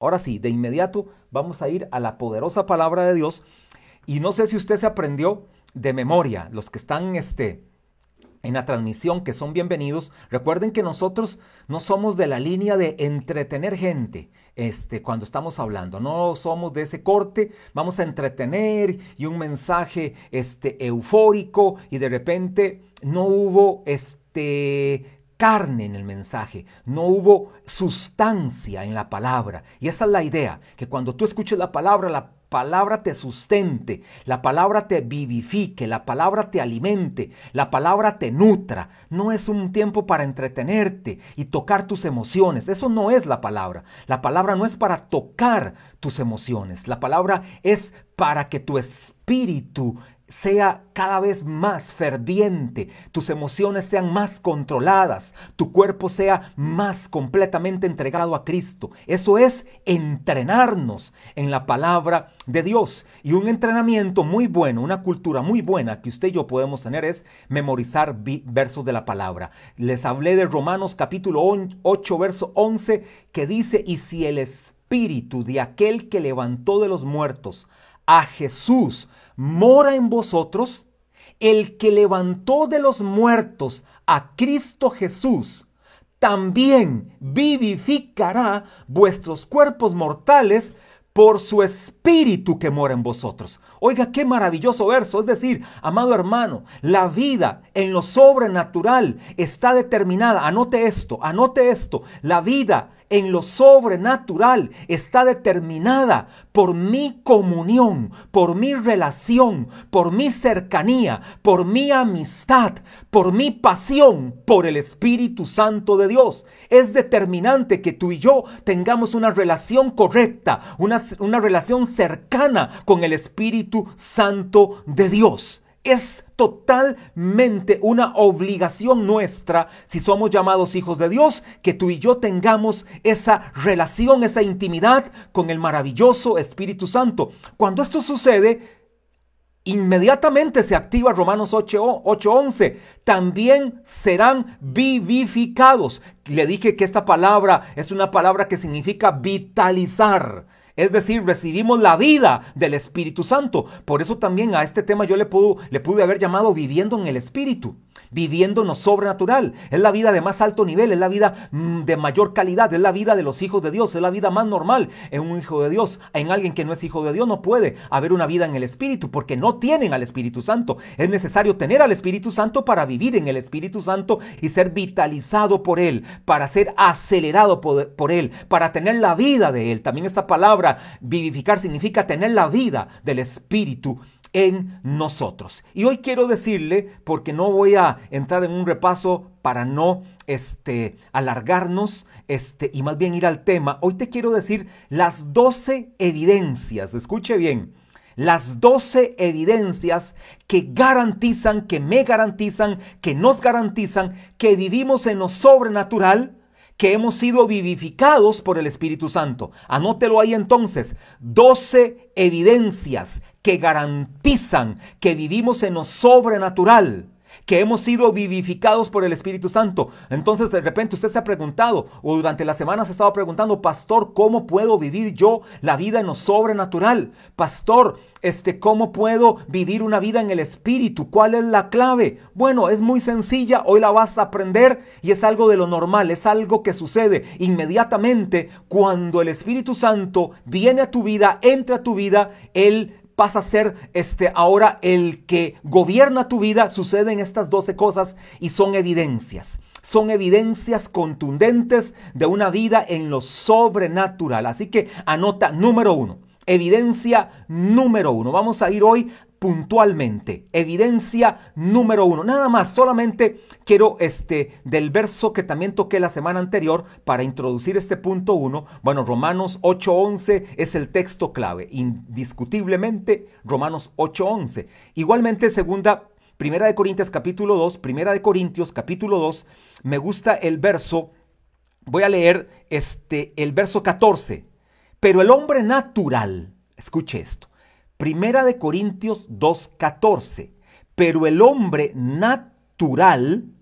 Ahora sí, de inmediato vamos a ir a la poderosa palabra de Dios. Y no sé si usted se aprendió de memoria, los que están este, en la transmisión, que son bienvenidos. Recuerden que nosotros no somos de la línea de entretener gente este, cuando estamos hablando. No somos de ese corte, vamos a entretener y un mensaje este, eufórico y de repente no hubo este, carne en el mensaje, no hubo sustancia en la palabra. Y esa es la idea, que cuando tú escuches la palabra, la palabra te sustente, la palabra te vivifique, la palabra te alimente, la palabra te nutra. No es un tiempo para entretenerte y tocar tus emociones. Eso no es la palabra. La palabra no es para tocar tus emociones. La palabra es para que tu espíritu sea cada vez más ferviente, tus emociones sean más controladas, tu cuerpo sea más completamente entregado a Cristo. Eso es entrenarnos en la palabra de Dios. Y un entrenamiento muy bueno, una cultura muy buena que usted y yo podemos tener es memorizar versos de la palabra. Les hablé de Romanos capítulo 8, verso 11, que dice, y si el espíritu de aquel que levantó de los muertos a Jesús, mora en vosotros, el que levantó de los muertos a Cristo Jesús, también vivificará vuestros cuerpos mortales por su espíritu que mora en vosotros. Oiga, qué maravilloso verso. Es decir, amado hermano, la vida en lo sobrenatural está determinada. Anote esto, anote esto. La vida en lo sobrenatural está determinada por mi comunión, por mi relación, por mi cercanía, por mi amistad, por mi pasión por el Espíritu Santo de Dios. Es determinante que tú y yo tengamos una relación correcta, una, una relación cercana con el Espíritu Santo de Dios. Es totalmente una obligación nuestra, si somos llamados hijos de Dios, que tú y yo tengamos esa relación, esa intimidad con el maravilloso Espíritu Santo. Cuando esto sucede, Inmediatamente se activa Romanos 8:11. También serán vivificados. Le dije que esta palabra es una palabra que significa vitalizar. Es decir, recibimos la vida del Espíritu Santo. Por eso también a este tema yo le, pude haber llamado viviendo en el Espíritu, viviendo sobrenatural. Es la vida de más alto nivel, es la vida mm, de mayor calidad, es la vida de los hijos de Dios, es la vida más normal en un hijo de Dios. En alguien que no es hijo de Dios no puede haber una vida en el Espíritu porque no tienen al Espíritu Santo. Es necesario tener al Espíritu Santo para vivir en el Espíritu Santo y ser vitalizado por Él, para ser acelerado por, por Él, para tener la vida de Él. También esta palabra vivificar significa tener la vida del Espíritu en nosotros. Y hoy quiero decirle, porque no voy a entrar en un repaso para no este, alargarnos este, y más bien ir al tema, hoy te quiero decir las 12 evidencias, escuche bien, las 12 evidencias que garantizan, que me garantizan, que nos garantizan que vivimos en lo sobrenatural que hemos sido vivificados por el Espíritu Santo. Anótelo ahí entonces. 12 evidencias que garantizan que vivimos en lo sobrenatural que hemos sido vivificados por el Espíritu Santo. Entonces de repente usted se ha preguntado o durante la semana se estaba preguntando, pastor, ¿cómo puedo vivir yo la vida en lo sobrenatural? Pastor, este, ¿cómo puedo vivir una vida en el Espíritu? ¿Cuál es la clave? Bueno, es muy sencilla, hoy la vas a aprender y es algo de lo normal, es algo que sucede inmediatamente cuando el Espíritu Santo viene a tu vida, entra a tu vida, Él pasa a ser este ahora el que gobierna tu vida, suceden estas 12 cosas y son evidencias. Son evidencias contundentes de una vida en lo sobrenatural. Así que anota número uno. Evidencia número uno. Vamos a ir hoy puntualmente. Evidencia número uno. Nada más, solamente quiero este del verso que también toqué la semana anterior para introducir este punto uno. Bueno, Romanos 8:11 es el texto clave. Indiscutiblemente, Romanos 8:11. Igualmente, segunda Primera de Corintios capítulo 2, Primera de Corintios capítulo 2, me gusta el verso, voy a leer este, el verso 14. Pero el hombre natural, escuche esto, Primera de Corintios 2.14. Pero el hombre natural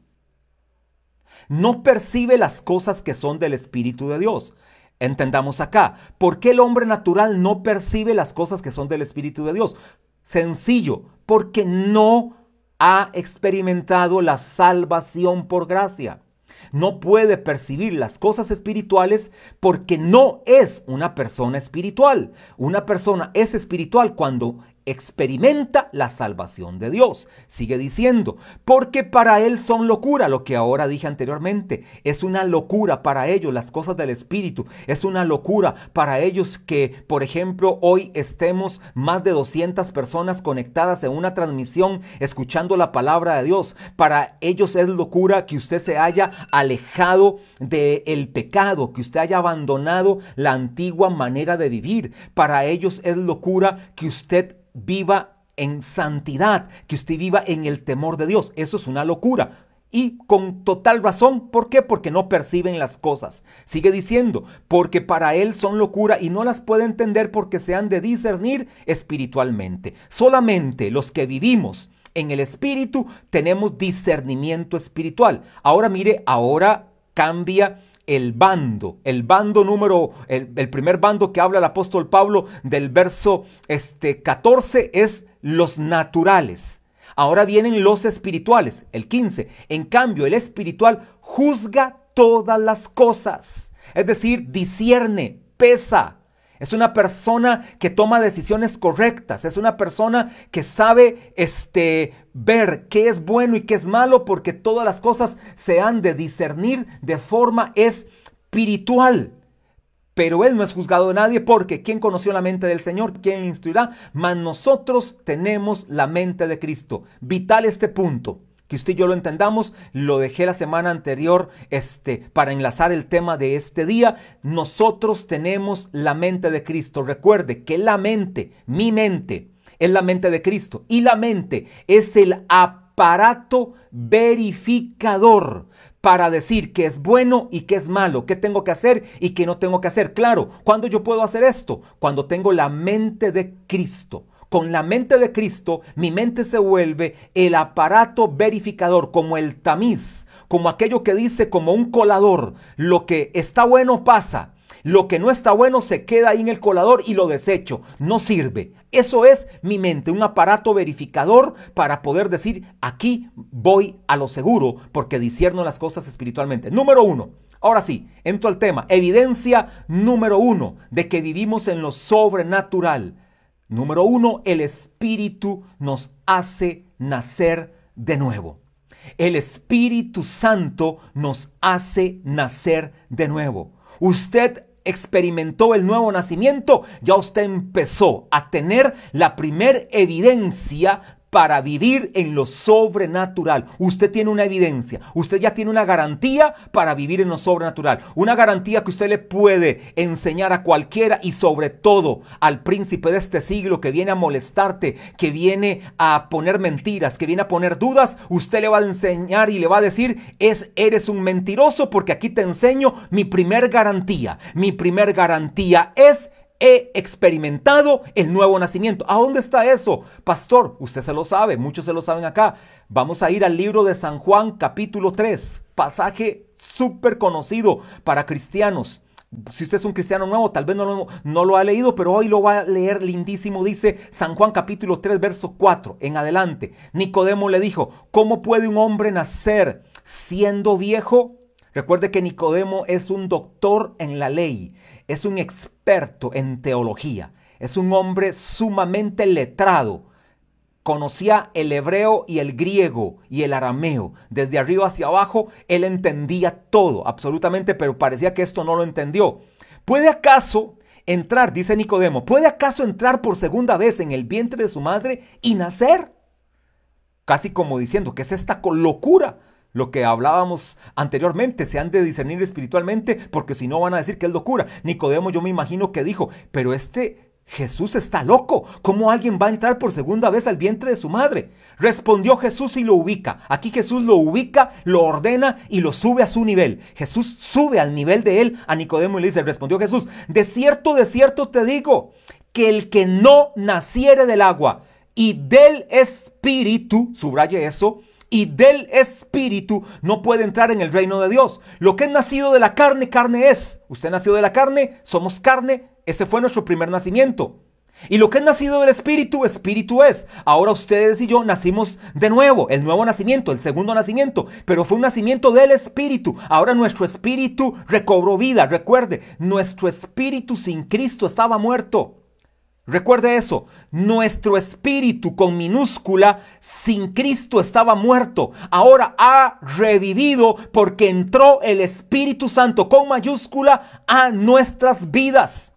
no percibe las cosas que son del Espíritu de Dios. Entendamos acá, ¿por qué el hombre natural no percibe las cosas que son del Espíritu de Dios? Sencillo, porque no ha experimentado la salvación por gracia. No puede percibir las cosas espirituales porque no es una persona espiritual. Una persona es espiritual cuando experimenta la salvación de Dios. Sigue diciendo, porque para él son locura, lo que ahora dije anteriormente, es una locura para ellos las cosas del Espíritu, es una locura para ellos que, por ejemplo, hoy estemos más de 200 personas conectadas en una transmisión escuchando la palabra de Dios. Para ellos es locura que usted se haya alejado del el pecado, que usted haya abandonado la antigua manera de vivir. Para ellos es locura que usted viva en santidad, que usted viva en el temor de Dios. Eso es una locura. Y con total razón, ¿por qué? Porque no perciben las cosas. Sigue diciendo, porque para él son locura y no las puede entender porque se han de discernir espiritualmente. Solamente los que vivimos en el espíritu tenemos discernimiento espiritual. Ahora mire, ahora cambia el bando, el bando número, el, primer bando que habla el apóstol Pablo del verso este, 14 es los naturales. Ahora vienen los espirituales, el 15. En cambio, el espiritual juzga todas las cosas, es decir, discierne, pesa, es una persona que toma decisiones correctas. Es una persona que sabe este, ver qué es bueno y qué es malo porque todas las cosas se han de discernir de forma espiritual. Pero él no es juzgado de nadie porque ¿quién conoció la mente del Señor? ¿Quién le instruirá? Mas nosotros tenemos la mente de Cristo. Vital este punto que usted y yo lo entendamos, lo dejé la semana anterior este, para enlazar el tema de este día. Nosotros tenemos la mente de Cristo. Recuerde que la mente, mi mente, es la mente de Cristo. Y la mente es el aparato verificador para decir que es bueno y que es malo, qué tengo que hacer y qué no tengo que hacer. Claro, ¿cuándo yo puedo hacer esto? Cuando tengo la mente de Cristo. Con la mente de Cristo, mi mente se vuelve el aparato verificador, como el tamiz, como aquello que dice como un colador. Lo que está bueno pasa. Lo que no está bueno se queda ahí en el colador y lo desecho. No sirve. Eso es mi mente, un aparato verificador para poder decir, aquí voy a lo seguro porque disierno las cosas espiritualmente. Número uno. Ahora sí, entro al tema. Evidencia número uno de que vivimos en lo sobrenatural Número uno, el Espíritu nos hace nacer de nuevo. El Espíritu Santo nos hace nacer de nuevo. Usted experimentó el nuevo nacimiento, ya usted empezó a tener la primer evidencia para vivir en lo sobrenatural. Usted tiene una evidencia, usted ya tiene una garantía para vivir en lo sobrenatural. Una garantía que usted le puede enseñar a cualquiera y sobre todo al príncipe de este siglo que viene a molestarte, que viene a poner mentiras, que viene a poner dudas. Usted le va a enseñar y le va a decir, es, eres un mentiroso porque aquí te enseño mi primer garantía. Mi primer garantía es he experimentado el nuevo nacimiento. ¿A dónde está eso? Pastor, usted se lo sabe, muchos se lo saben acá. Vamos a ir al libro de San Juan capítulo 3, pasaje súper conocido para cristianos. Si usted es un cristiano nuevo, tal vez no lo, ha leído, pero hoy lo va a leer lindísimo. Dice San Juan capítulo 3, verso 4 en adelante. Nicodemo le dijo, ¿cómo puede un hombre nacer siendo viejo? Recuerde que Nicodemo es un doctor en la ley es un experto en teología, es un hombre sumamente letrado. Conocía el hebreo y el griego y el arameo. Desde arriba hacia abajo, él entendía todo, absolutamente, pero parecía que esto no lo entendió. ¿Puede acaso entrar, dice Nicodemo, ¿puede acaso entrar por segunda vez en el vientre de su madre y nacer? Casi como diciendo, ¿qué es esta locura? Lo que hablábamos anteriormente, se han de discernir espiritualmente porque si no van a decir que es locura. Nicodemo yo me imagino que dijo, pero este Jesús está loco. ¿Cómo alguien va a entrar por segunda vez al vientre de su madre? Respondió Jesús y lo ubica. Aquí Jesús lo ubica, lo ordena y lo sube a su nivel. Jesús sube al nivel de él a Nicodemo y le dice, respondió Jesús, de cierto, de cierto te digo, que el que no naciere del agua y del espíritu, subraye eso, y del Espíritu no puede entrar en el reino de Dios. Lo que es nacido de la carne, carne es. Usted nació de la carne, somos carne, ese fue nuestro primer nacimiento. Y lo que es nacido del Espíritu, Espíritu es. Ahora ustedes y yo nacimos de nuevo, el nuevo nacimiento, el segundo nacimiento, pero fue un nacimiento del Espíritu. Ahora nuestro Espíritu recobró vida. Recuerde, nuestro Espíritu sin Cristo estaba muerto. Recuerde eso, nuestro espíritu con minúscula sin Cristo estaba muerto. Ahora ha revivido porque entró el Espíritu Santo con mayúscula a nuestras vidas.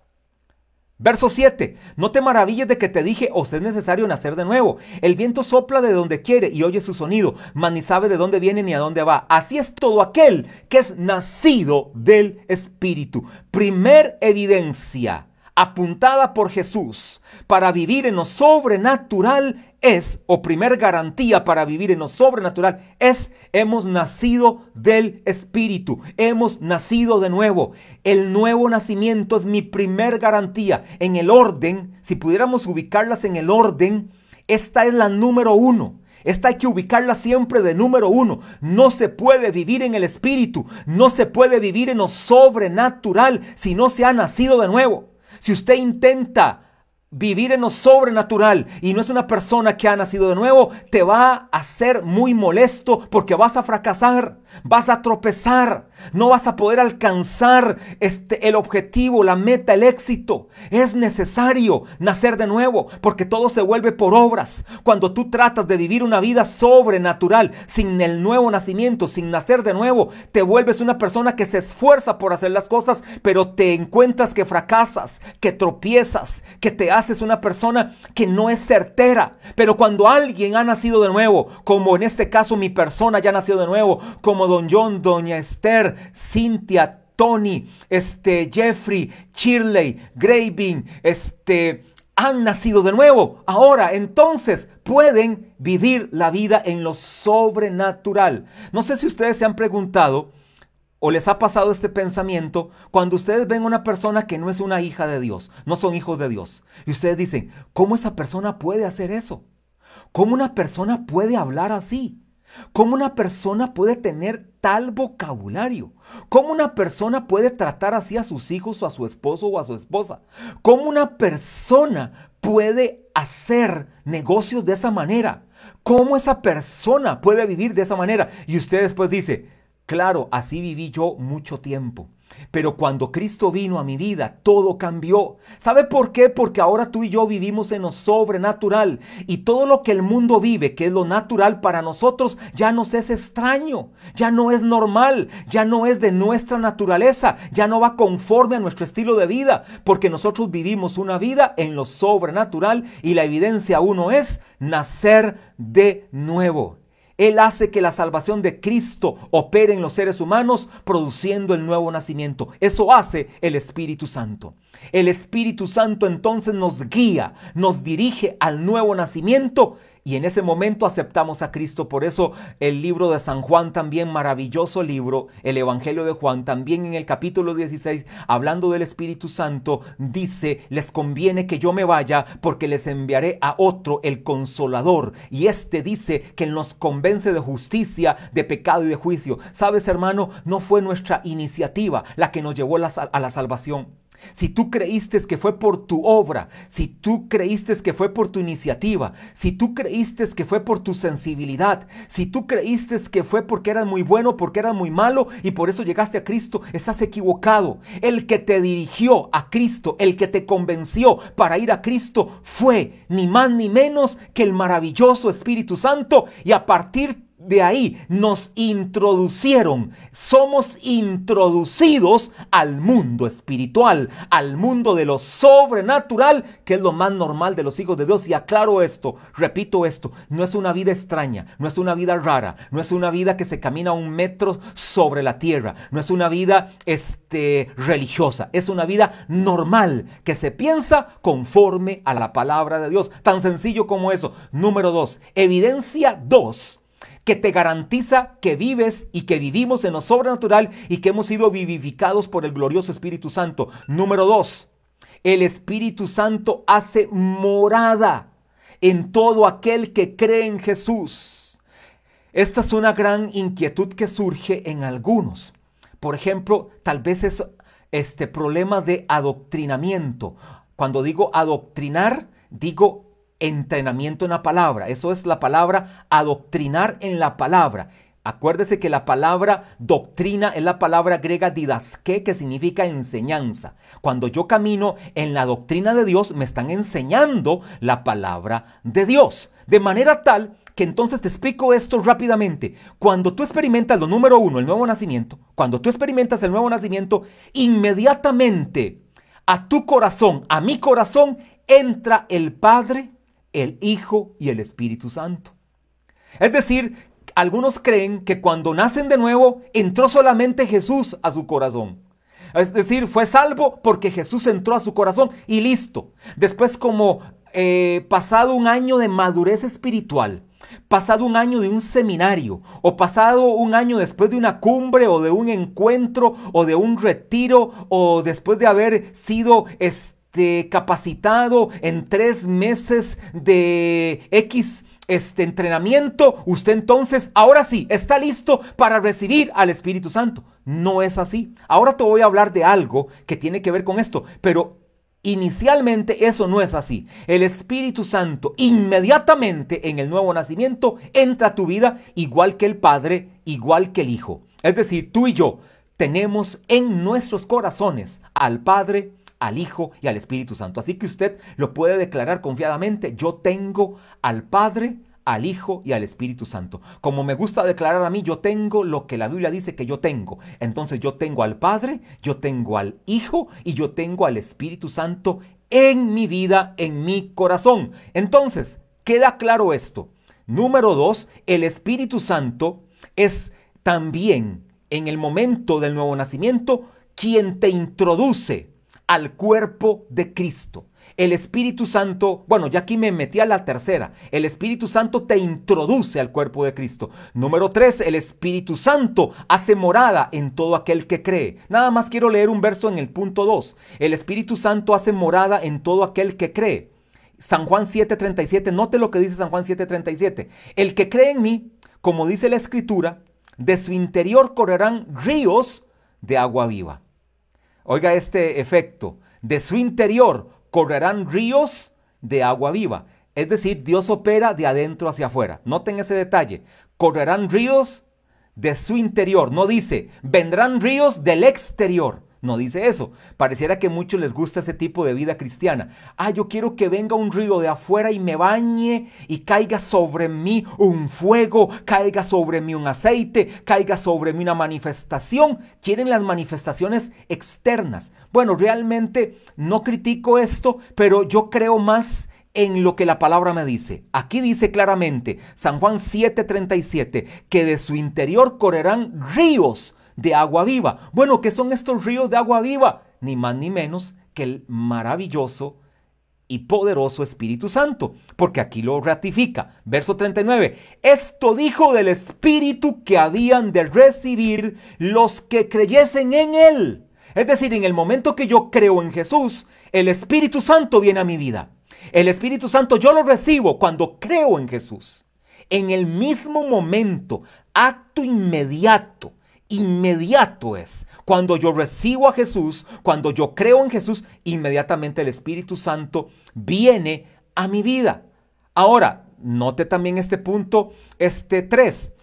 Verso 7. No te maravilles de que te dije, os es necesario nacer de nuevo. El viento sopla de donde quiere y oye su sonido, mas ni sabe de dónde viene ni a dónde va. Así es todo aquel que es nacido del Espíritu. Primer evidencia apuntada por Jesús para vivir en lo sobrenatural es, o primer garantía para vivir en lo sobrenatural es, hemos nacido del Espíritu, hemos nacido de nuevo. El nuevo nacimiento es mi primer garantía. En el orden, si pudiéramos ubicarlas en el orden, esta es la número uno. Esta hay que ubicarla siempre de número uno. No se puede vivir en el espíritu, no se puede vivir en lo sobrenatural si no se ha nacido de nuevo. Si usted intenta vivir en lo sobrenatural y no es una persona que ha nacido de nuevo, te va a ser muy molesto porque vas a fracasar, vas a tropezar, no vas a poder alcanzar este el objetivo, la meta, el éxito. Es necesario nacer de nuevo porque todo se vuelve por obras. Cuando tú tratas de vivir una vida sobrenatural sin el nuevo nacimiento, sin nacer de nuevo, te vuelves una persona que se esfuerza por hacer las cosas, pero te encuentras que fracasas, que tropiezas, que te es una persona que no es certera. Pero cuando alguien ha nacido de nuevo, como en este caso mi persona ya nació de nuevo, como don John, doña Esther, Cintia, Tony, este, Jeffrey, Shirley, Graving, este, han nacido de nuevo. Ahora, entonces, pueden vivir la vida en lo sobrenatural. No sé si ustedes se han preguntado ¿O les ha pasado este pensamiento cuando ustedes ven a una persona que no es una hija de Dios, no son hijos de Dios? Y ustedes dicen, ¿cómo esa persona puede hacer eso? ¿Cómo una persona puede hablar así? ¿Cómo una persona puede tener tal vocabulario? ¿Cómo una persona puede tratar así a sus hijos o a su esposo o a su esposa? ¿Cómo una persona puede hacer negocios de esa manera? ¿Cómo esa persona puede vivir de esa manera? Y usted después dice, Claro, así viví yo mucho tiempo. Pero cuando Cristo vino a mi vida, todo cambió. ¿Sabe por qué? Porque ahora tú y yo vivimos en lo sobrenatural. Y todo lo que el mundo vive, que es lo natural para nosotros, ya nos es extraño, ya no es normal, ya no es de nuestra naturaleza, ya no va conforme a nuestro estilo de vida. Porque nosotros vivimos una vida en lo sobrenatural y la evidencia uno es nacer de nuevo. Él hace que la salvación de Cristo opere en los seres humanos, produciendo el nuevo nacimiento. Eso hace el Espíritu Santo. El Espíritu Santo entonces nos guía, nos dirige al nuevo nacimiento y en ese momento aceptamos a Cristo. Por eso el libro de San Juan también, maravilloso libro, el Evangelio de Juan, también en el capítulo 16, hablando del Espíritu Santo, dice, les conviene que yo me vaya porque les enviaré a otro, el consolador. Y este dice que nos convence de justicia, de pecado y de juicio. Sabes, hermano, no fue nuestra iniciativa la que nos llevó a la salvación si tú creíste que fue por tu obra, si tú creíste que fue por tu iniciativa, si tú creíste que fue por tu sensibilidad, si tú creíste que fue porque eras muy bueno, porque eras muy malo y por eso llegaste a Cristo, estás equivocado. El que te dirigió a Cristo, el que te convenció para ir a Cristo fue ni más ni menos que el maravilloso Espíritu Santo y a partir de ahí nos introducieron, somos introducidos al mundo espiritual, al mundo de lo sobrenatural, que es lo más normal de los hijos de Dios. Y aclaro esto, repito esto, no es una vida extraña, no es una vida rara, no es una vida que se camina un metro sobre la tierra, no es una vida este, religiosa, es una vida normal que se piensa conforme a la palabra de Dios. Tan sencillo como eso. Número dos, evidencia dos que te garantiza que vives y que vivimos en lo sobrenatural y que hemos sido vivificados por el glorioso Espíritu Santo. Número dos, el Espíritu Santo hace morada en todo aquel que cree en Jesús. Esta es una gran inquietud que surge en algunos. Por ejemplo, tal vez es este problema de adoctrinamiento. Cuando digo adoctrinar, digo entrenamiento en la palabra. Eso es la palabra adoctrinar en la palabra. Acuérdese que la palabra doctrina es la palabra griega didaske, que significa enseñanza. Cuando yo camino en la doctrina de Dios, me están enseñando la palabra de Dios. De manera tal que entonces te explico esto rápidamente. Cuando tú experimentas lo número uno, el nuevo nacimiento, cuando tú experimentas el nuevo nacimiento, inmediatamente a tu corazón, a mi corazón, entra el Padre, el Hijo y el Espíritu Santo. Es decir, algunos creen que cuando nacen de nuevo entró solamente Jesús a su corazón. Es decir, fue salvo porque Jesús entró a su corazón y listo. Después como eh, pasado un año de madurez espiritual, pasado un año de un seminario, o pasado un año después de una cumbre, o de un encuentro, o de un retiro, o después de haber sido capacitado en tres meses de X este entrenamiento, usted entonces ahora sí está listo para recibir al Espíritu Santo. No es así. Ahora te voy a hablar de algo que tiene que ver con esto, pero Inicialmente eso no es así. El Espíritu Santo inmediatamente en el nuevo nacimiento entra a tu vida igual que el Padre, igual que el Hijo. Es decir, tú y yo tenemos en nuestros corazones al Padre, al Hijo y al Espíritu Santo. Así que usted lo puede declarar confiadamente, yo tengo al Padre, al Hijo y al Espíritu Santo. Como me gusta declarar a mí, yo tengo lo que la Biblia dice que yo tengo. Entonces yo tengo al Padre, yo tengo al Hijo y yo tengo al Espíritu Santo en mi vida, en mi corazón. Entonces, queda claro esto. Número dos, el Espíritu Santo es también en el momento del nuevo nacimiento quien te introduce al cuerpo de Cristo. El Espíritu Santo, bueno, ya aquí me metí a la tercera. El Espíritu Santo te introduce al cuerpo de Cristo. Número tres, el Espíritu Santo hace morada en todo aquel que cree. Nada más quiero leer un verso en el punto 2. El Espíritu Santo hace morada en todo aquel que cree. San Juan 7:37, note lo que dice San Juan 7:37. El que cree en mí, como dice la Escritura, de su interior correrán ríos de agua viva. Oiga este efecto. De su interior correrán ríos de agua viva. Es decir, Dios opera de adentro hacia afuera. Noten ese detalle. Correrán ríos de su interior. No dice, vendrán ríos del exterior. No dice eso. Pareciera que a muchos les gusta ese tipo de vida cristiana. Ah, yo quiero que venga un río de afuera y me bañe y caiga sobre mí un fuego, caiga sobre mí un aceite, caiga sobre mí una manifestación. Quieren las manifestaciones externas. Bueno, realmente no critico esto, pero yo creo más en lo que la palabra me dice. Aquí dice claramente, San Juan 7:37, que de su interior correrán ríos de agua viva. Bueno, ¿qué son estos ríos de agua viva? Ni más ni menos que el maravilloso y poderoso Espíritu Santo, porque aquí lo ratifica. Verso 39, esto dijo del Espíritu que habían de recibir los que creyesen en Él. Es decir, en el momento que yo creo en Jesús, el Espíritu Santo viene a mi vida. El Espíritu Santo yo lo recibo cuando creo en Jesús. En el mismo momento, acto inmediato, inmediato es. Cuando yo recibo a Jesús, cuando yo creo en Jesús, inmediatamente el Espíritu Santo viene a mi vida. Ahora, note también este punto, este 3,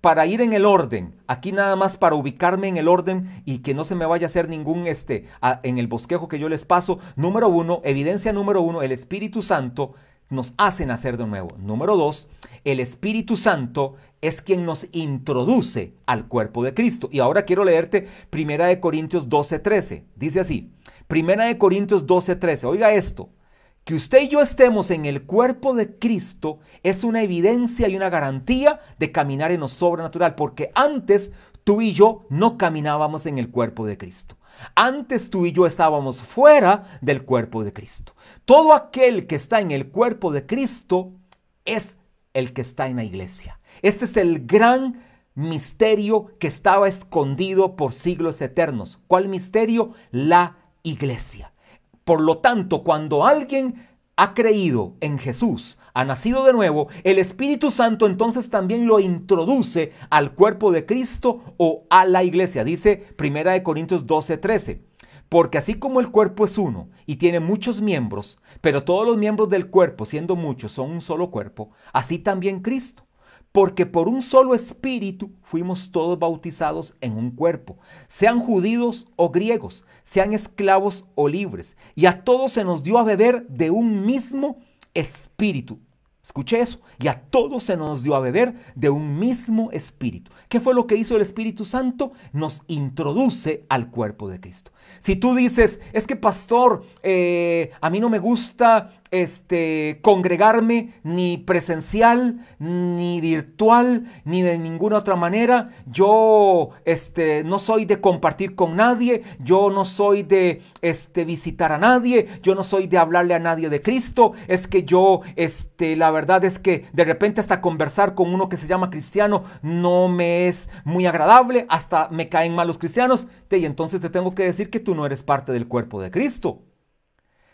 para ir en el orden, aquí nada más para ubicarme en el orden y que no se me vaya a hacer ningún este en el bosquejo que yo les paso. Número uno, evidencia número uno, el Espíritu Santo nos hace nacer de nuevo. Número dos, el Espíritu Santo es quien nos introduce al cuerpo de Cristo. Y ahora quiero leerte Primera de Corintios 12:13. Dice así, Primera de Corintios 12:13. Oiga esto, que usted y yo estemos en el cuerpo de Cristo es una evidencia y una garantía de caminar en lo sobrenatural, porque antes tú y yo no caminábamos en el cuerpo de Cristo. Antes tú y yo estábamos fuera del cuerpo de Cristo. Todo aquel que está en el cuerpo de Cristo es el que está en la iglesia. Este es el gran misterio que estaba escondido por siglos eternos. ¿Cuál misterio? La iglesia. Por lo tanto, cuando alguien ha creído en Jesús, ha nacido de nuevo, el Espíritu Santo entonces también lo introduce al cuerpo de Cristo o a la iglesia. Dice 1 Corintios 12, 13. Porque así como el cuerpo es uno y tiene muchos miembros, pero todos los miembros del cuerpo, siendo muchos, son un solo cuerpo, así también Cristo. Porque por un solo espíritu fuimos todos bautizados en un cuerpo, sean judíos o griegos, sean esclavos o libres, y a todos se nos dio a beber de un mismo espíritu. Escuche eso. Y a todos se nos dio a beber de un mismo espíritu. ¿Qué fue lo que hizo el Espíritu Santo? Nos introduce al cuerpo de Cristo. Si tú dices, es que pastor, eh, a mí no me gusta este, congregarme ni presencial, ni virtual, ni de ninguna otra manera. Yo este, no soy de compartir con nadie, yo no soy de este, visitar a nadie, yo no soy de hablarle a nadie de Cristo. Es que yo, este, la verdad es que de repente hasta conversar con uno que se llama cristiano no me es muy agradable, hasta me caen mal los cristianos. Y entonces te tengo que decir que tú no eres parte del cuerpo de Cristo.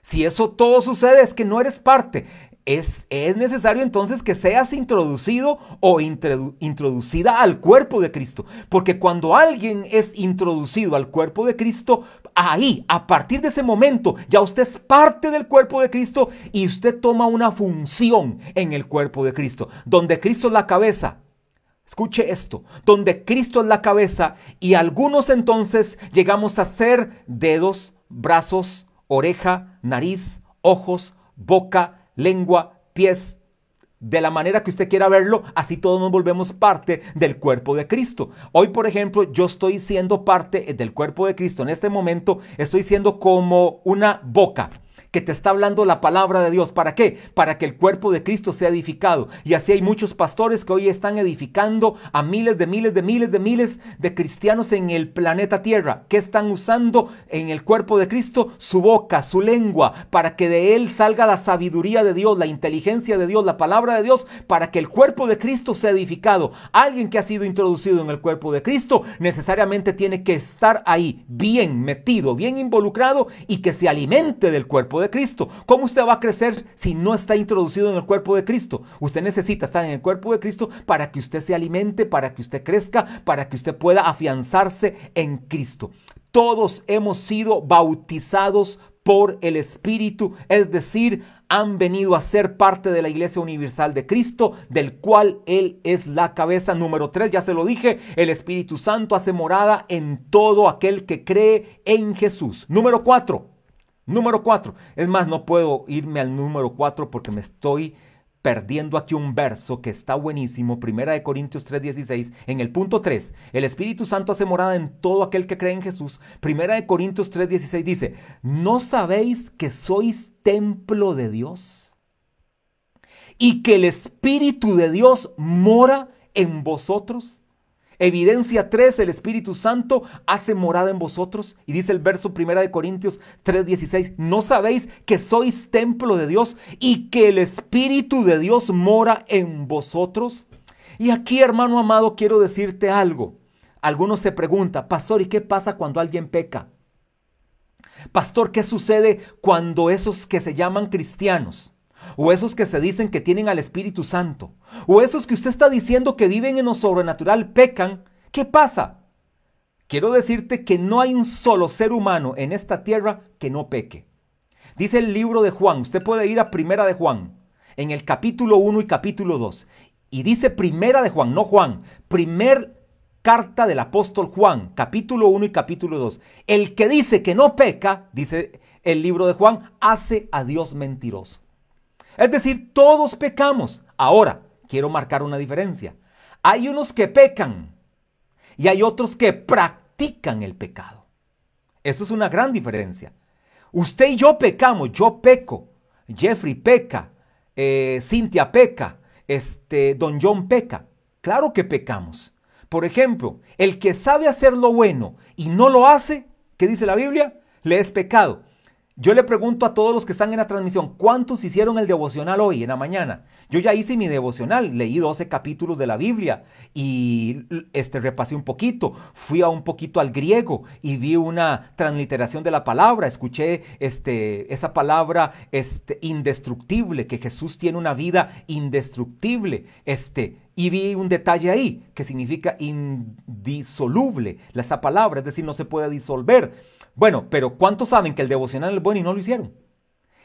Si eso todo sucede es que no eres parte. Es, es necesario entonces que seas introducido o introducida al cuerpo de Cristo. Porque cuando alguien es introducido al cuerpo de Cristo, ahí, a partir de ese momento, ya usted es parte del cuerpo de Cristo y usted toma una función en el cuerpo de Cristo. Donde Cristo es la cabeza, Escuche esto, donde Cristo es la cabeza y algunos entonces llegamos a ser dedos, brazos, oreja, nariz, ojos, boca, lengua, pies, de la manera que usted quiera verlo, así todos nos volvemos parte del cuerpo de Cristo. Hoy, por ejemplo, yo estoy siendo parte del cuerpo de Cristo. En este momento estoy siendo como una boca que te está hablando la palabra de Dios. ¿Para qué? Para que el cuerpo de Cristo sea edificado. Y así hay muchos pastores que hoy están edificando a miles de miles de miles de miles de cristianos en el planeta Tierra. que están usando en el cuerpo de Cristo? Su boca, su lengua, para que de él salga la sabiduría de Dios, la inteligencia de Dios, la palabra de Dios, para que el cuerpo de Cristo sea edificado. Alguien que ha sido introducido en el cuerpo de Cristo necesariamente tiene que estar ahí, bien metido, bien involucrado y que se alimente del cuerpo Cristo. ¿Cómo usted va a crecer si no está introducido en el cuerpo de Cristo? Usted necesita estar en el cuerpo de Cristo para que usted se alimente, para que usted crezca, para que usted pueda afianzarse en Cristo. Todos hemos sido bautizados por el Espíritu, es decir, han venido a ser parte de la Iglesia Universal de Cristo, del cual Él es la cabeza. Número 3, ya se lo dije, el Espíritu Santo hace morada en todo aquel que cree en Jesús. Número 4, Número 4. Es más, no puedo irme al número 4 porque me estoy perdiendo aquí un verso que está buenísimo, Primera de Corintios 3:16, en el punto 3, el Espíritu Santo hace morada en todo aquel que cree en Jesús. Primera de Corintios 3:16 dice, ¿no sabéis que sois templo de Dios? Y que el Espíritu de Dios mora en vosotros. Evidencia 3, el Espíritu Santo hace morada en vosotros. Y dice el verso 1 de Corintios 3:16, ¿no sabéis que sois templo de Dios y que el Espíritu de Dios mora en vosotros? Y aquí, hermano amado, quiero decirte algo. Algunos se preguntan, pastor, ¿y qué pasa cuando alguien peca? Pastor, ¿qué sucede cuando esos que se llaman cristianos o esos que se dicen que tienen al Espíritu Santo, o esos que usted está diciendo que viven en lo sobrenatural, pecan, ¿qué pasa? Quiero decirte que no hay un solo ser humano en esta tierra que no peque. Dice el libro de Juan, usted puede ir a Primera de Juan, en el capítulo 1 y capítulo 2, y dice Primera de Juan, no Juan, primer carta del apóstol Juan, capítulo 1 y capítulo 2. El que dice que no peca, dice el libro de Juan, hace a Dios mentiroso. Es decir, todos pecamos. Ahora, quiero marcar una diferencia. Hay unos que pecan y hay otros que practican el pecado. Eso es una gran diferencia. Usted y yo pecamos, yo peco, Jeffrey peca, eh, Cynthia peca, este, Don John peca. Claro que pecamos. Por ejemplo, el que sabe hacer lo bueno y no lo hace, ¿qué dice la Biblia? Le es pecado. Yo le pregunto a todos los que están en la transmisión, ¿cuántos hicieron el devocional hoy, en la mañana? Yo ya hice mi devocional, leí 12 capítulos de la Biblia y este, repasé un poquito, fui a un poquito al griego y vi una transliteración de la palabra, escuché este, esa palabra este, indestructible, que Jesús tiene una vida indestructible, este, y vi un detalle ahí que significa indisoluble, esa palabra, es decir, no se puede disolver. Bueno, pero ¿cuántos saben que el devocional es bueno y no lo hicieron?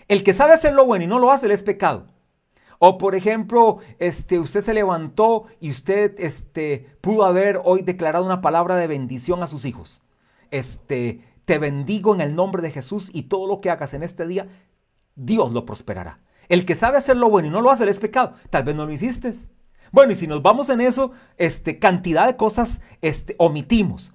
El que sabe hacer lo bueno y no lo hace, le es pecado. O por ejemplo, este, usted se levantó y usted este, pudo haber hoy declarado una palabra de bendición a sus hijos. Este, te bendigo en el nombre de Jesús y todo lo que hagas en este día, Dios lo prosperará. El que sabe hacer lo bueno y no lo hace, le es pecado. Tal vez no lo hiciste. Bueno, y si nos vamos en eso, este, cantidad de cosas este, omitimos.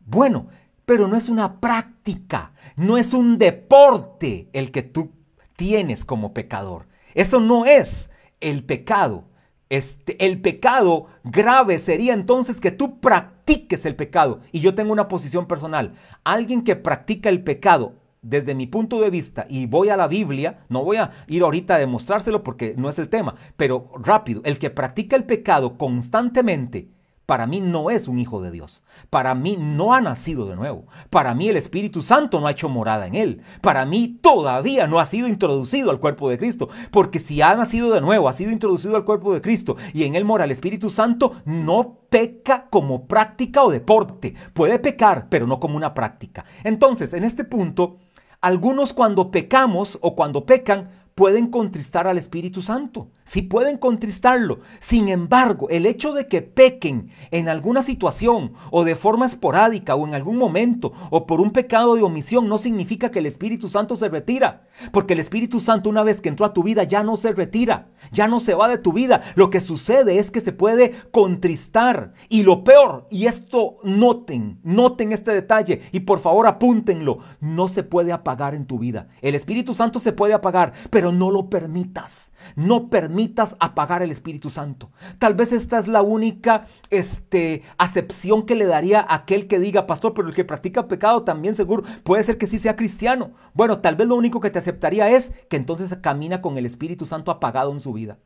Bueno, pero no es una práctica, no es un deporte el que tú tienes como pecador. Eso no es el pecado. Este, el pecado grave sería entonces que tú practiques el pecado. Y yo tengo una posición personal. Alguien que practica el pecado desde mi punto de vista, y voy a la Biblia, no voy a ir ahorita a demostrárselo porque no es el tema, pero rápido, el que practica el pecado constantemente, para mí no es un hijo de Dios. Para mí no ha nacido de nuevo. Para mí el Espíritu Santo no ha hecho morada en él. Para mí todavía no ha sido introducido al cuerpo de Cristo. Porque si ha nacido de nuevo, ha sido introducido al cuerpo de Cristo y en él mora el Espíritu Santo, no peca como práctica o deporte. Puede pecar, pero no como una práctica. Entonces, en este punto, algunos cuando pecamos o cuando pecan, pueden contristar al Espíritu Santo. Sí pueden contristarlo. Sin embargo, el hecho de que pequen en alguna situación o de forma esporádica o en algún momento o por un pecado de omisión no significa que el Espíritu Santo se retira. Porque el Espíritu Santo una vez que entró a tu vida ya no se retira, ya no se va de tu vida. Lo que sucede es que se puede contristar. Y lo peor, y esto noten, noten este detalle y por favor apúntenlo, no se puede apagar en tu vida. El Espíritu Santo se puede apagar, pero no lo permitas. No permitas apagar el Espíritu Santo. Tal vez esta es la única este, acepción que le daría a aquel que diga, pastor, pero el que practica pecado también seguro puede ser que sí sea cristiano. Bueno, tal vez lo único que te aceptaría es que entonces camina con el Espíritu Santo apagado en su vida.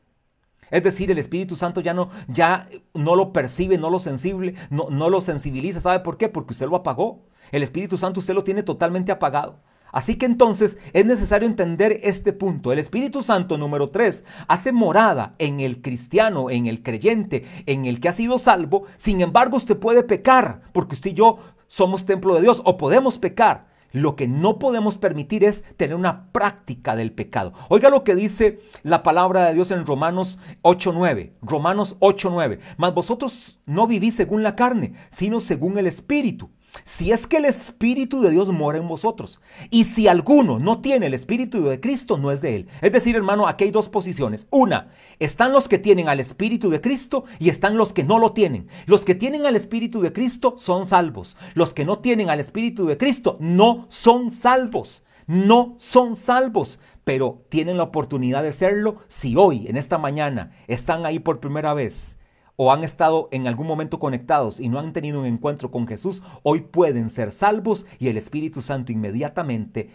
Es decir, el Espíritu Santo ya no, ya no lo percibe, no lo sensible, no, no lo sensibiliza. ¿Sabe por qué? Porque usted lo apagó. El Espíritu Santo usted lo tiene totalmente apagado. Así que entonces es necesario entender este punto. El Espíritu Santo número 3 hace morada en el cristiano, en el creyente, en el que ha sido salvo. Sin embargo, usted puede pecar, porque usted y yo somos templo de Dios o podemos pecar. Lo que no podemos permitir es tener una práctica del pecado. Oiga lo que dice la palabra de Dios en Romanos 8:9. Romanos 8:9. Mas vosotros no vivís según la carne, sino según el Espíritu si es que el Espíritu de Dios mora en vosotros. Y si alguno no tiene el Espíritu de Cristo, no es de él. Es decir, hermano, aquí hay dos posiciones. Una, están los que tienen al Espíritu de Cristo y están los que no lo tienen. Los que tienen al Espíritu de Cristo son salvos. Los que no tienen al Espíritu de Cristo no son salvos. No son salvos, pero tienen la oportunidad de serlo si hoy, en esta mañana, están ahí por primera vez o han estado en algún momento conectados y no han tenido un encuentro con Jesús, hoy pueden ser salvos y el Espíritu Santo inmediatamente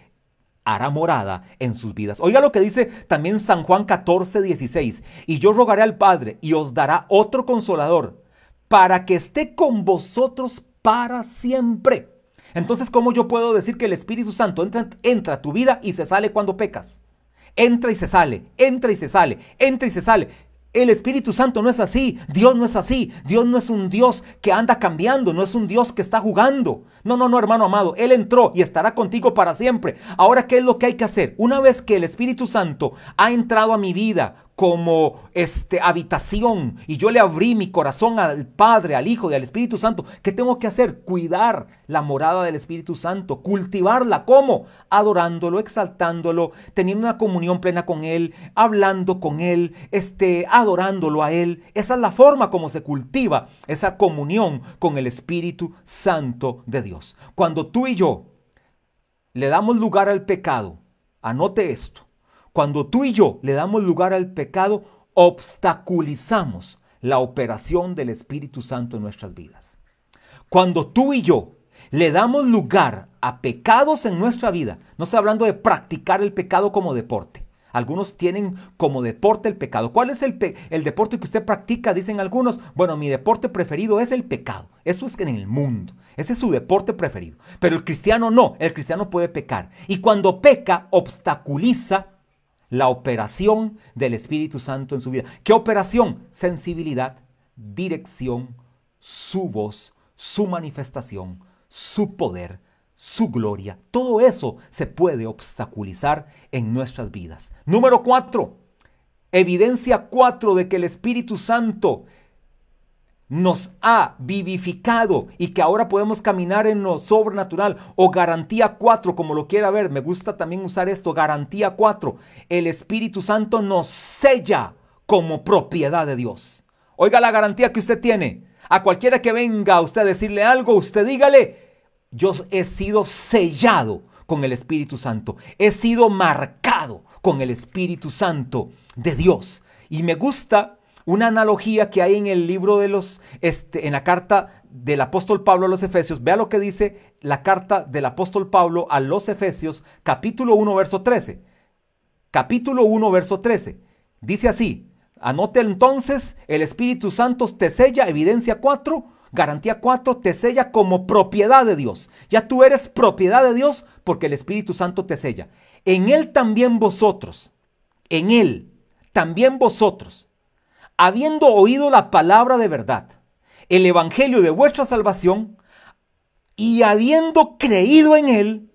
hará morada en sus vidas. Oiga lo que dice también San Juan 14, 16. Y yo rogaré al Padre y os dará otro consolador para que esté con vosotros para siempre. Entonces, ¿cómo yo puedo decir que el Espíritu Santo entra, entra a tu vida y se sale cuando pecas? Entra y se sale, entra y se sale, entra y se sale. El Espíritu Santo no es así, Dios no es así, Dios no es un Dios que anda cambiando, no es un Dios que está jugando. No, no, no, hermano amado, Él entró y estará contigo para siempre. Ahora, ¿qué es lo que hay que hacer? Una vez que el Espíritu Santo ha entrado a mi vida como este, habitación y yo le abrí mi corazón al Padre, al Hijo y al Espíritu Santo, ¿qué tengo que hacer? Cuidar la morada del Espíritu Santo, cultivarla. ¿Cómo? Adorándolo, exaltándolo, teniendo una comunión plena con Él, hablando con Él, este, adorándolo a Él. Esa es la forma como se cultiva esa comunión con el Espíritu Santo de Dios. Cuando tú y yo le damos lugar al pecado, anote esto, cuando tú y yo le damos lugar al pecado, obstaculizamos la operación del Espíritu Santo en nuestras vidas. Cuando tú y yo le damos lugar a pecados en nuestra vida, no estoy hablando de practicar el pecado como deporte. Algunos tienen como deporte el pecado. ¿Cuál es el, el, deporte que usted practica? Dicen algunos. Bueno, mi deporte preferido es el pecado. Eso es en el mundo. Ese es su deporte preferido. Pero el cristiano no. El cristiano puede pecar. Y cuando peca, obstaculiza la operación del Espíritu Santo en su vida. ¿Qué operación? Sensibilidad, dirección, su voz, su manifestación, su poder, su gloria. Todo eso se puede obstaculizar en nuestras vidas. Número cuatro, evidencia cuatro de que el Espíritu Santo nos ha vivificado y que ahora podemos caminar en lo sobrenatural o garantía cuatro, como lo quiera ver. Me gusta también usar esto, garantía cuatro. El Espíritu Santo nos sella como propiedad de Dios. Oiga la garantía que usted tiene. A cualquiera que venga a usted a decirle algo, usted dígale, yo he sido sellado con el Espíritu Santo. He sido marcado con el Espíritu Santo de Dios. Y me gusta una analogía que hay en el libro de los, este, en la carta del apóstol Pablo a los Efesios. Vea lo que dice la carta del apóstol Pablo a los Efesios, capítulo 1, verso 13. Capítulo 1, verso 13. Dice así, anote entonces, el Espíritu Santo te sella, evidencia 4, Garantía 4 te sella como propiedad de Dios. Ya tú eres propiedad de Dios porque el Espíritu Santo te sella. En Él también vosotros, en Él también vosotros, habiendo oído la palabra de verdad, el Evangelio de vuestra salvación, y habiendo creído en Él,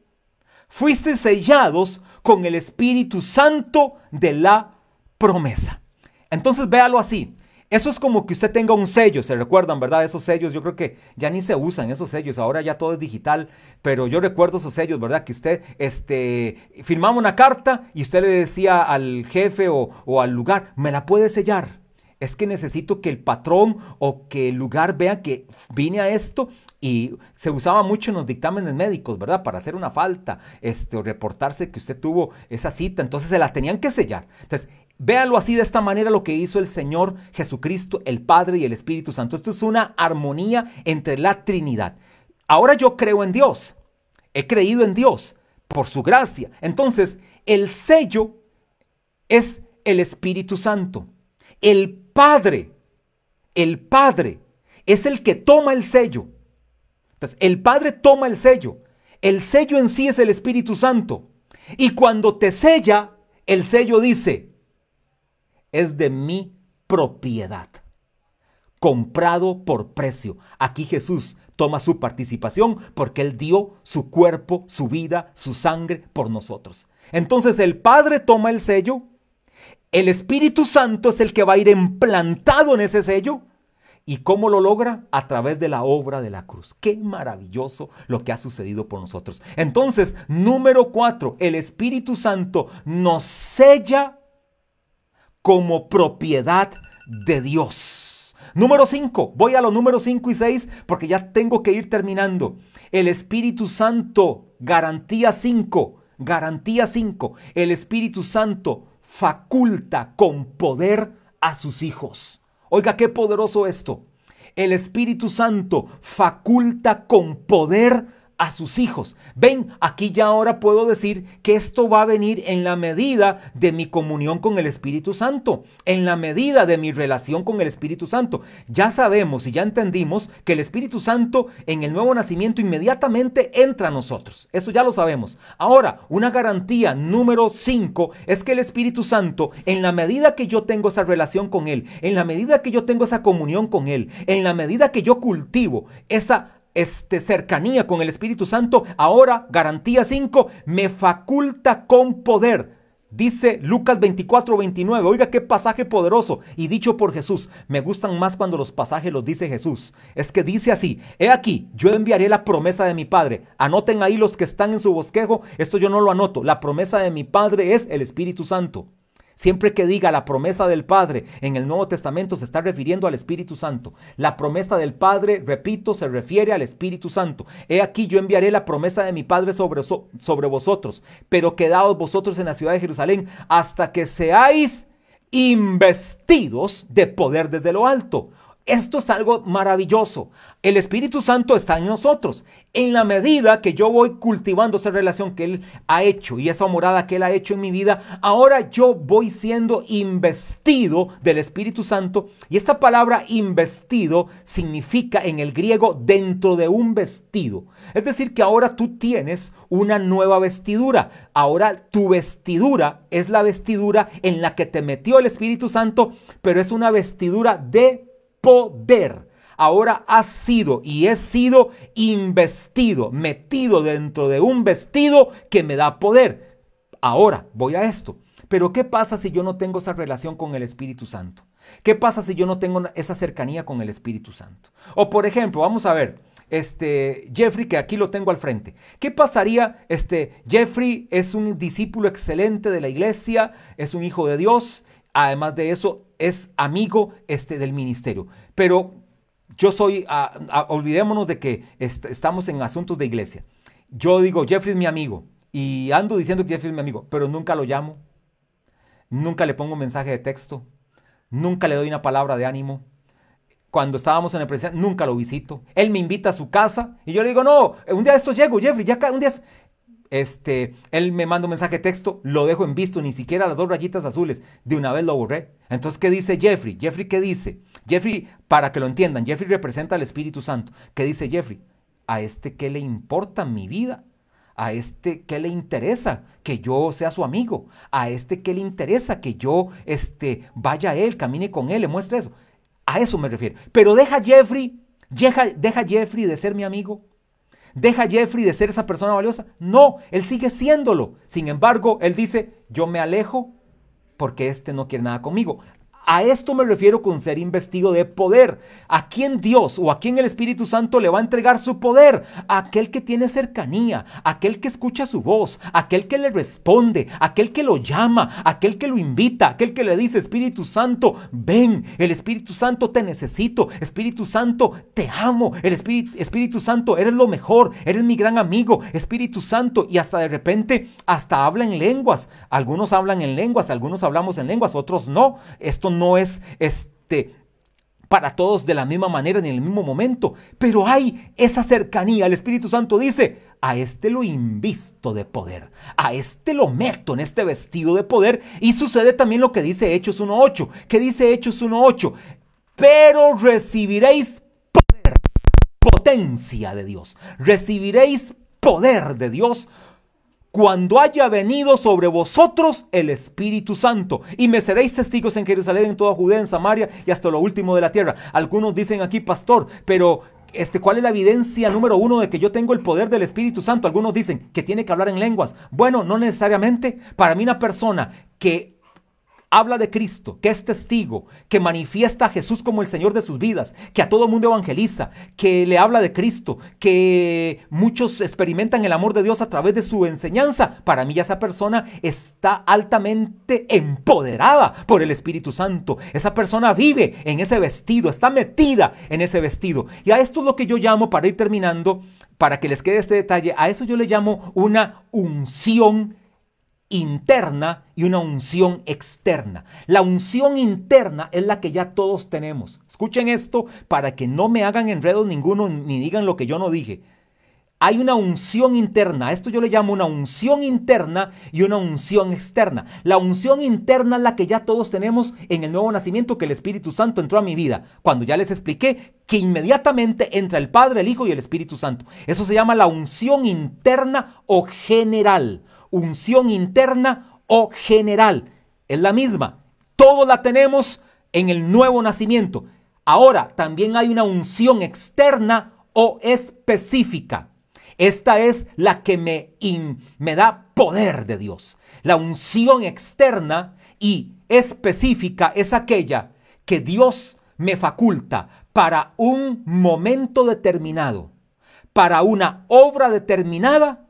fuiste sellados con el Espíritu Santo de la promesa. Entonces véalo así. Eso es como que usted tenga un sello, se recuerdan, ¿verdad? Esos sellos, yo creo que ya ni se usan esos sellos, ahora ya todo es digital, pero yo recuerdo esos sellos, ¿verdad? Que usted este, firmaba una carta y usted le decía al jefe o, o al lugar, me la puede sellar. Es que necesito que el patrón o que el lugar vea que vine a esto y se usaba mucho en los dictámenes médicos, ¿verdad? Para hacer una falta, este, reportarse que usted tuvo esa cita, entonces se las tenían que sellar. Entonces, Véalo así de esta manera lo que hizo el Señor Jesucristo, el Padre y el Espíritu Santo. Esto es una armonía entre la Trinidad. Ahora yo creo en Dios. He creído en Dios por su gracia. Entonces, el sello es el Espíritu Santo. El Padre, el Padre es el que toma el sello. Entonces, el Padre toma el sello. El sello en sí es el Espíritu Santo. Y cuando te sella, el sello dice, es de mi propiedad, comprado por precio. Aquí Jesús toma su participación porque Él dio su cuerpo, su vida, su sangre por nosotros. Entonces el Padre toma el sello, el Espíritu Santo es el que va a ir implantado en ese sello. ¿Y cómo lo logra? A través de la obra de la cruz. Qué maravilloso lo que ha sucedido por nosotros. Entonces, número cuatro, el Espíritu Santo nos sella como propiedad de Dios. Número 5, voy a los números 5 y 6 porque ya tengo que ir terminando. El Espíritu Santo, garantía 5, garantía 5. El Espíritu Santo faculta con poder a sus hijos. Oiga, qué poderoso esto. El Espíritu Santo faculta con poder a sus hijos. Ven, aquí ya ahora puedo decir que esto va a venir en la medida de mi comunión con el Espíritu Santo, en la medida de mi relación con el Espíritu Santo. Ya sabemos y ya entendimos que el Espíritu Santo en el nuevo nacimiento inmediatamente entra a nosotros. Eso ya lo sabemos. Ahora, una garantía número 5 es que el Espíritu Santo, en la medida que yo tengo esa relación con Él, en la medida que yo tengo esa comunión con Él, en la medida que yo cultivo esa este, cercanía con el Espíritu Santo, ahora, garantía 5, me faculta con poder. Dice Lucas 24, 29. Oiga qué pasaje poderoso y dicho por Jesús. Me gustan más cuando los pasajes los dice Jesús. Es que dice así, he aquí, yo enviaré la promesa de mi Padre. Anoten ahí los que están en su bosquejo. Esto yo no lo anoto. La promesa de mi Padre es el Espíritu Santo. Siempre que diga la promesa del Padre en el Nuevo Testamento se está refiriendo al Espíritu Santo. La promesa del Padre, repito, se refiere al Espíritu Santo. He aquí yo enviaré la promesa de mi Padre sobre, sobre vosotros, pero quedaos vosotros en la ciudad de Jerusalén hasta que seáis investidos de poder desde lo alto. Esto es algo maravilloso. El Espíritu Santo está en nosotros. En la medida que yo voy cultivando esa relación que Él ha hecho y esa morada que Él ha hecho en mi vida, ahora yo voy siendo investido del Espíritu Santo. Y esta palabra investido significa en el griego dentro de un vestido. Es decir, que ahora tú tienes una nueva vestidura. Ahora tu vestidura es la vestidura en la que te metió el Espíritu Santo, pero es una vestidura de poder. Ahora ha sido y he sido investido, metido dentro de un vestido que me da poder. Ahora voy a esto. Pero ¿qué pasa si yo no tengo esa relación con el Espíritu Santo? ¿Qué pasa si yo no tengo esa cercanía con el Espíritu Santo? O por ejemplo, vamos a ver, este Jeffrey que aquí lo tengo al frente. ¿Qué pasaría? Este Jeffrey es un discípulo excelente de la iglesia, es un hijo de Dios, además de eso es amigo este, del ministerio. Pero yo soy, ah, ah, olvidémonos de que estamos en asuntos de iglesia. Yo digo, Jeffrey es mi amigo y ando diciendo que Jeffrey es mi amigo, pero nunca lo llamo, nunca le pongo un mensaje de texto, nunca le doy una palabra de ánimo. Cuando estábamos en la presencia, nunca lo visito. Él me invita a su casa y yo le digo, no, un día de esto llego, Jeffrey, ya un día este, él me manda un mensaje de texto, lo dejo en visto, ni siquiera las dos rayitas azules, de una vez lo borré. Entonces, ¿qué dice Jeffrey? Jeffrey, ¿qué dice? Jeffrey, para que lo entiendan, Jeffrey representa al Espíritu Santo. ¿Qué dice Jeffrey? A este qué le importa mi vida, a este qué le interesa que yo sea su amigo, a este qué le interesa que yo este, vaya a él, camine con él, le muestre eso. A eso me refiero. Pero deja Jeffrey, deja, deja Jeffrey de ser mi amigo. ¿Deja Jeffrey de ser esa persona valiosa? No, él sigue siéndolo. Sin embargo, él dice, yo me alejo porque este no quiere nada conmigo. A esto me refiero con ser investido de poder. ¿A quién Dios o a quién el Espíritu Santo le va a entregar su poder? A aquel que tiene cercanía, aquel que escucha su voz, aquel que le responde, aquel que lo llama, aquel que lo invita, aquel que le dice, Espíritu Santo, ven, el Espíritu Santo te necesito, Espíritu Santo, te amo, el Espíritu, Espíritu Santo, eres lo mejor, eres mi gran amigo, Espíritu Santo, y hasta de repente, hasta habla en lenguas. Algunos hablan en lenguas, algunos hablamos en lenguas, otros no. Esto no es este para todos de la misma manera en el mismo momento, pero hay esa cercanía. El Espíritu Santo dice, a este lo invisto de poder, a este lo meto en este vestido de poder y sucede también lo que dice Hechos 1.8. ¿Qué dice Hechos 1.8? Pero recibiréis poder, potencia de Dios. Recibiréis poder de Dios cuando haya venido sobre vosotros el Espíritu Santo, y me seréis testigos en Jerusalén, en toda Judea, en Samaria y hasta lo último de la tierra. Algunos dicen aquí, pastor, pero este, ¿cuál es la evidencia número uno de que yo tengo el poder del Espíritu Santo? Algunos dicen que tiene que hablar en lenguas. Bueno, no necesariamente. Para mí una persona que habla de Cristo, que es testigo, que manifiesta a Jesús como el Señor de sus vidas, que a todo mundo evangeliza, que le habla de Cristo, que muchos experimentan el amor de Dios a través de su enseñanza, para mí esa persona está altamente empoderada por el Espíritu Santo. Esa persona vive en ese vestido, está metida en ese vestido. Y a esto es lo que yo llamo, para ir terminando, para que les quede este detalle, a eso yo le llamo una unción interna y una unción externa. La unción interna es la que ya todos tenemos. Escuchen esto para que no me hagan enredos ninguno ni digan lo que yo no dije. Hay una unción interna, esto yo le llamo una unción interna y una unción externa. La unción interna es la que ya todos tenemos en el nuevo nacimiento que el Espíritu Santo entró a mi vida, cuando ya les expliqué que inmediatamente entra el Padre, el Hijo y el Espíritu Santo. Eso se llama la unción interna o general unción interna o general. Es la misma. Todo la tenemos en el nuevo nacimiento. Ahora, también hay una unción externa o específica. Esta es la que me, me da poder de Dios. La unción externa y específica es aquella que Dios me faculta para un momento determinado, para una obra determinada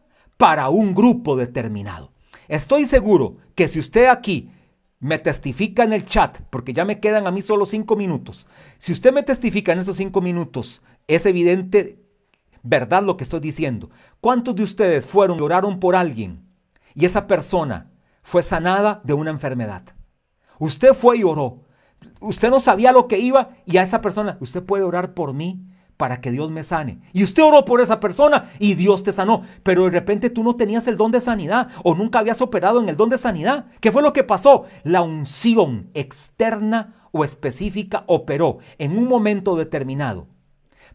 para un grupo determinado. Estoy seguro que si usted aquí me testifica en el chat, porque ya me quedan a mí solo cinco minutos, si usted me testifica en esos cinco minutos, es evidente, verdad lo que estoy diciendo. ¿Cuántos de ustedes fueron y oraron por alguien y esa persona fue sanada de una enfermedad? Usted fue y oró. usted no sabía lo que iba y a esa persona, usted puede orar por mí para que Dios me sane. Y usted oró por esa persona y Dios te sanó. Pero de repente tú no tenías el don de sanidad o nunca habías operado en el don de sanidad. ¿Qué fue lo que pasó? La unción externa o específica operó en un momento determinado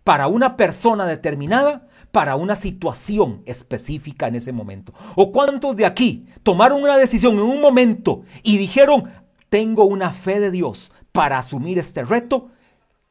para una persona determinada, para una situación específica en ese momento. ¿O cuántos de aquí tomaron una decisión en un momento y dijeron, tengo una fe de Dios para asumir este reto?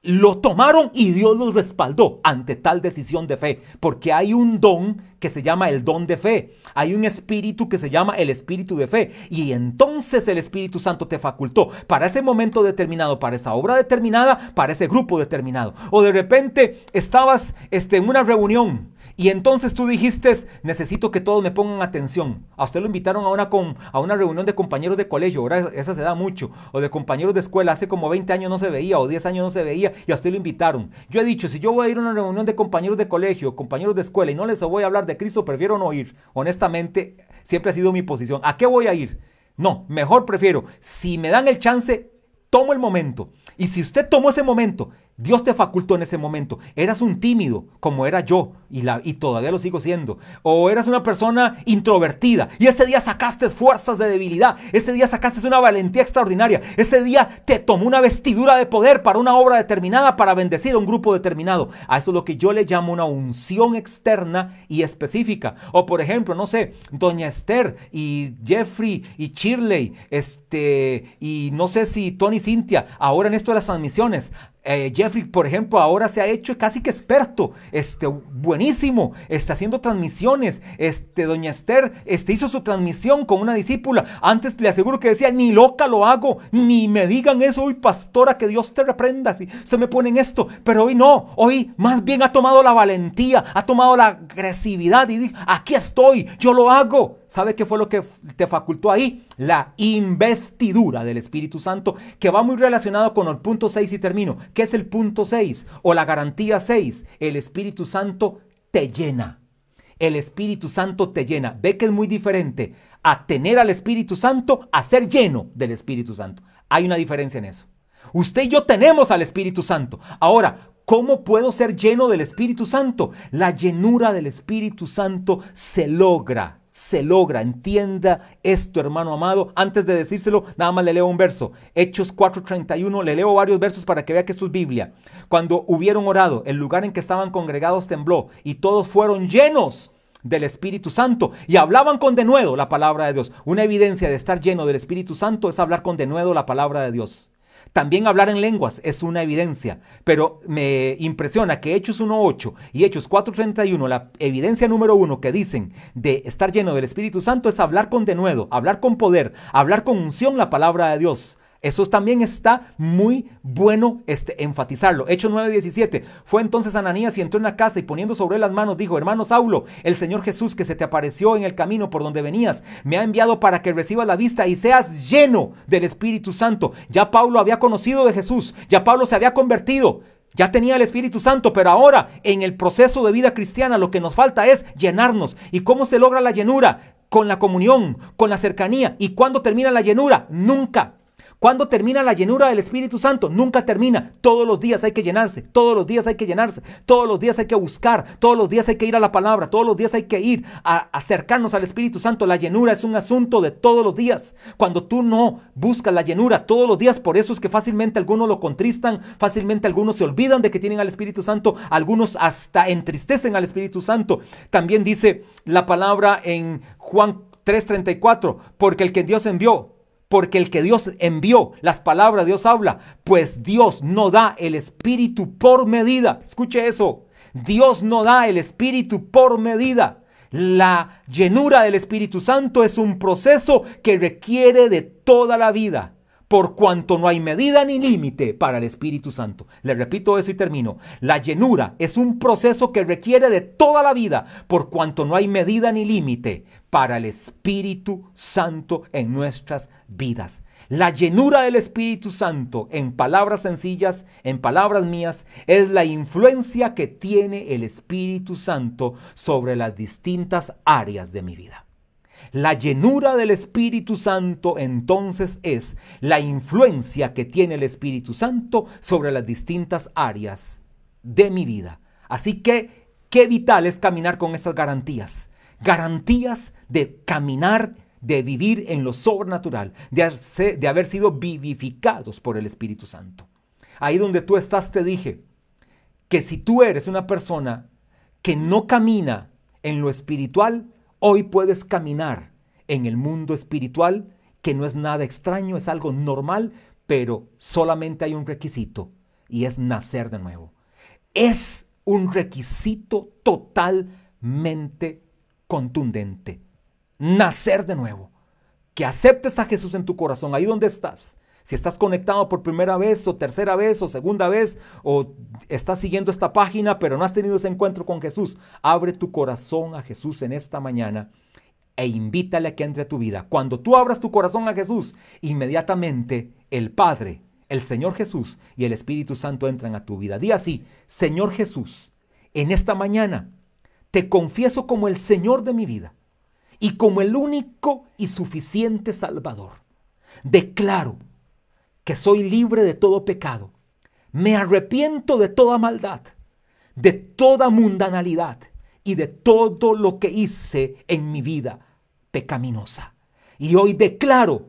Lo tomaron y Dios los respaldó ante tal decisión de fe, porque hay un don que se llama el don de fe, hay un espíritu que se llama el espíritu de fe, y entonces el Espíritu Santo te facultó para ese momento determinado, para esa obra determinada, para ese grupo determinado. O de repente estabas este, en una reunión y entonces tú dijiste, necesito que todos me pongan atención. A usted lo invitaron a una, a una reunión de compañeros de colegio, ahora esa se da mucho, o de compañeros de escuela, hace como 20 años no se veía, o 10 años no se veía, y a usted lo invitaron. Yo he dicho, si yo voy a ir a una reunión de compañeros de colegio, compañeros de escuela, y no les voy a hablar de Cristo, prefiero no ir. Honestamente, siempre ha sido mi posición. ¿A qué voy a ir? No, mejor prefiero, si me dan el chance, tomo el momento. Y si usted tomó ese momento Dios te facultó en ese momento. Eras un tímido, como era yo, y, todavía lo sigo siendo. O eras una persona introvertida, y ese día sacaste fuerzas de debilidad. Ese día sacaste una valentía extraordinaria. Ese día te tomó una vestidura de poder para una obra determinada, para bendecir a un grupo determinado. A eso es lo que yo le llamo una unción externa y específica. O por ejemplo, no sé, Doña Esther y Jeffrey y Shirley, este, y no sé si Tony Cintia, ahora en esto de las transmisiones, eh, Jeffrey, por ejemplo, ahora se ha hecho casi que experto, este, buenísimo, está haciendo transmisiones. Este, doña Esther, este, hizo su transmisión con una discípula. Antes le aseguro que decía, ni loca lo hago, ni me digan eso hoy, pastora, que Dios te reprenda si usted me pone en esto. Pero hoy no, hoy más bien ha tomado la valentía, ha tomado la agresividad y dice, aquí estoy, yo lo hago. ¿Sabe qué fue lo que te facultó ahí? La investidura del Espíritu Santo, que va muy relacionado con el punto 6 y termino. ¿Qué es el punto 6? O la garantía 6. El Espíritu Santo te llena. El Espíritu Santo te llena. Ve que es muy diferente a tener al Espíritu Santo a ser lleno del Espíritu Santo. Hay una diferencia en eso. Usted y yo tenemos al Espíritu Santo. Ahora, ¿Cómo puedo ser lleno del Espíritu Santo? La llenura del Espíritu Santo se logra se logra. Entienda esto, hermano amado. Antes de decírselo, nada más le leo un verso. Hechos 4:31, le leo varios versos para que vea que esto es Biblia. Cuando hubieron orado, el lugar en que estaban congregados tembló y todos fueron llenos del Espíritu Santo y hablaban con denuedo la palabra de Dios. Una evidencia de estar lleno del Espíritu Santo es hablar con denuedo la palabra de Dios. También hablar en lenguas es una evidencia, pero me impresiona que Hechos 1.8 y Hechos 4.31, la evidencia número uno que dicen de estar lleno del Espíritu Santo es hablar con denuedo, hablar con poder, hablar con unción la palabra de Dios. Eso también está muy bueno este, enfatizarlo. Hechos 9:17. Fue entonces Ananías y entró en la casa y poniendo sobre las manos dijo, hermano Saulo, el Señor Jesús que se te apareció en el camino por donde venías, me ha enviado para que recibas la vista y seas lleno del Espíritu Santo. Ya Pablo había conocido de Jesús, ya Pablo se había convertido. Ya tenía el Espíritu Santo, pero ahora en el proceso de vida cristiana lo que nos falta es llenarnos. ¿Y cómo se logra la llenura? Con la comunión, con la cercanía. ¿Y cuándo termina la llenura? Nunca. ¿Cuándo termina la llenura del Espíritu Santo? Nunca termina. Todos los días hay que llenarse, todos los días hay que llenarse, todos los días hay que buscar, todos los días hay que ir a la palabra, todos los días hay que ir a acercarnos al Espíritu Santo. La llenura es un asunto de todos los días. Cuando tú no buscas la llenura todos los días, por eso es que fácilmente algunos lo contristan, fácilmente algunos se olvidan de que tienen al Espíritu Santo, algunos hasta entristecen al Espíritu Santo. También dice la palabra en Juan 3:34, porque el que Dios envió porque el que Dios envió, las palabras Dios habla, pues Dios no da el Espíritu por medida. Escuche eso. Dios no da el Espíritu por medida. La llenura del Espíritu Santo es un proceso que requiere de toda la vida por cuanto no hay medida ni límite para el Espíritu Santo. Le repito eso y termino. La llenura es un proceso que requiere de toda la vida, por cuanto no hay medida ni límite para el Espíritu Santo en nuestras vidas. La llenura del Espíritu Santo, en palabras sencillas, en palabras mías, es la influencia que tiene el Espíritu Santo sobre las distintas áreas de mi vida. La llenura del Espíritu Santo entonces es la influencia que tiene el Espíritu Santo sobre las distintas áreas de mi vida. Así que, qué vital es caminar con esas garantías. Garantías de caminar, de vivir en lo sobrenatural, de, de haber sido vivificados por el Espíritu Santo. Ahí donde tú estás te dije que si tú eres una persona que no camina en lo espiritual, Hoy puedes caminar en el mundo espiritual, que no es nada extraño, es algo normal, pero solamente hay un requisito y es nacer de nuevo. Es un requisito totalmente contundente. Nacer de nuevo. Que aceptes a Jesús en tu corazón, ahí donde estás. Si estás conectado por primera vez o tercera vez o segunda vez o estás siguiendo esta página pero no has tenido ese encuentro con Jesús, abre tu corazón a Jesús en esta mañana e invítale a que entre a tu vida. Cuando tú abras tu corazón a Jesús, inmediatamente el Padre, el Señor Jesús y el Espíritu Santo entran a tu vida. Di así, Señor Jesús, en esta mañana te confieso como el Señor de mi vida y como el único y suficiente Salvador. Declaro que soy libre de todo pecado. Me arrepiento de toda maldad, de toda mundanalidad y de todo lo que hice en mi vida pecaminosa. Y hoy declaro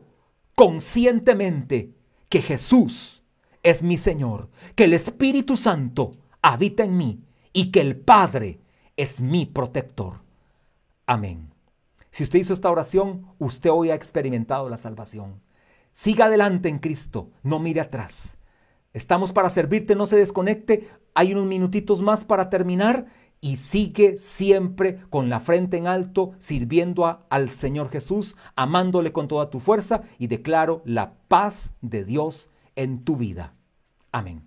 conscientemente que Jesús es mi Señor, que el Espíritu Santo habita en mí y que el Padre es mi protector. Amén. Si usted hizo esta oración, usted hoy ha experimentado la salvación. Siga adelante en Cristo, no mire atrás. Estamos para servirte, no se desconecte. Hay unos minutitos más para terminar y sigue siempre con la frente en alto, sirviendo al Señor Jesús, amándole con toda tu fuerza y declaro la paz de Dios en tu vida. Amén.